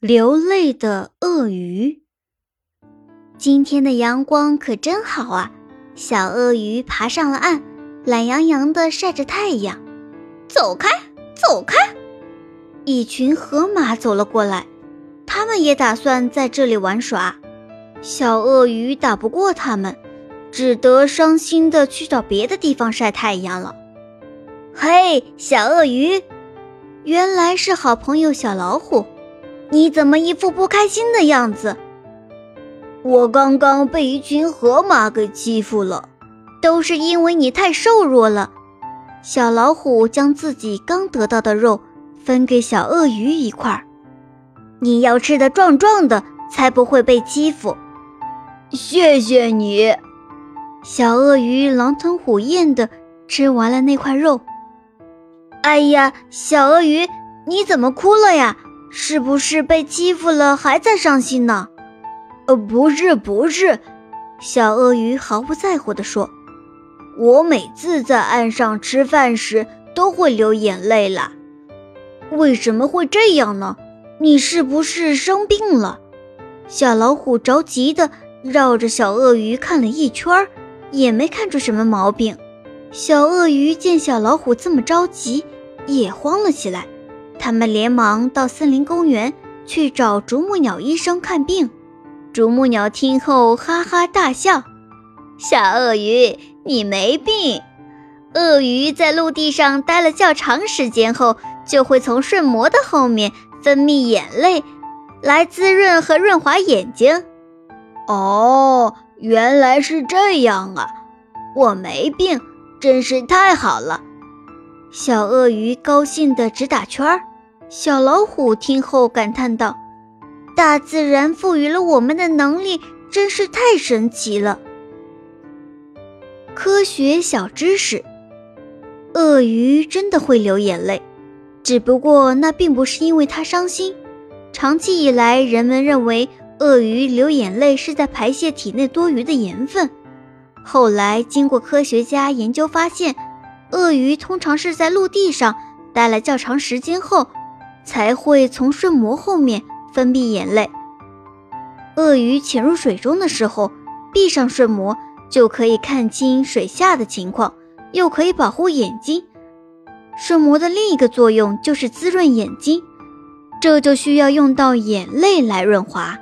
流泪的鳄鱼。今天的阳光可真好啊！小鳄鱼爬上了岸，懒洋洋地晒着太阳。走开，走开！一群河马走了过来，他们也打算在这里玩耍。小鳄鱼打不过他们，只得伤心地去找别的地方晒太阳了。嘿，小鳄鱼，原来是好朋友小老虎。你怎么一副不开心的样子？我刚刚被一群河马给欺负了，都是因为你太瘦弱了。小老虎将自己刚得到的肉分给小鳄鱼一块儿，你要吃的壮壮的，才不会被欺负。谢谢你，小鳄鱼狼吞虎咽的吃完了那块肉。哎呀，小鳄鱼，你怎么哭了呀？是不是被欺负了，还在伤心呢？呃，不是，不是，小鳄鱼毫不在乎地说：“我每次在岸上吃饭时都会流眼泪啦。为什么会这样呢？你是不是生病了？”小老虎着急地绕着小鳄鱼看了一圈，也没看出什么毛病。小鳄鱼见小老虎这么着急，也慌了起来。他们连忙到森林公园去找啄木鸟医生看病。啄木鸟听后哈哈大笑：“小鳄鱼，你没病。鳄鱼在陆地上待了较长时间后，就会从瞬膜的后面分泌眼泪，来滋润和润滑眼睛。”哦，原来是这样啊！我没病，真是太好了。小鳄鱼高兴得直打圈儿。小老虎听后感叹道：“大自然赋予了我们的能力，真是太神奇了。”科学小知识：鳄鱼真的会流眼泪，只不过那并不是因为它伤心。长期以来，人们认为鳄鱼流眼泪是在排泄体内多余的盐分。后来，经过科学家研究发现，鳄鱼通常是在陆地上待了较长时间后。才会从瞬膜后面分泌眼泪。鳄鱼潜入水中的时候，闭上瞬膜就可以看清水下的情况，又可以保护眼睛。瞬膜的另一个作用就是滋润眼睛，这就需要用到眼泪来润滑。